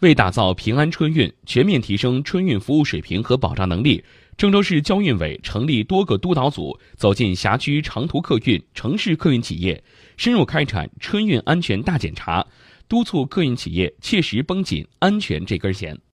为打造平安春运全面提升春运服务水平和保障能力郑州市交运委成立多个督导组走进辖区长途客运城市客运企业深入开展春运安全大检查督促客运企业切实绷紧安全这根弦。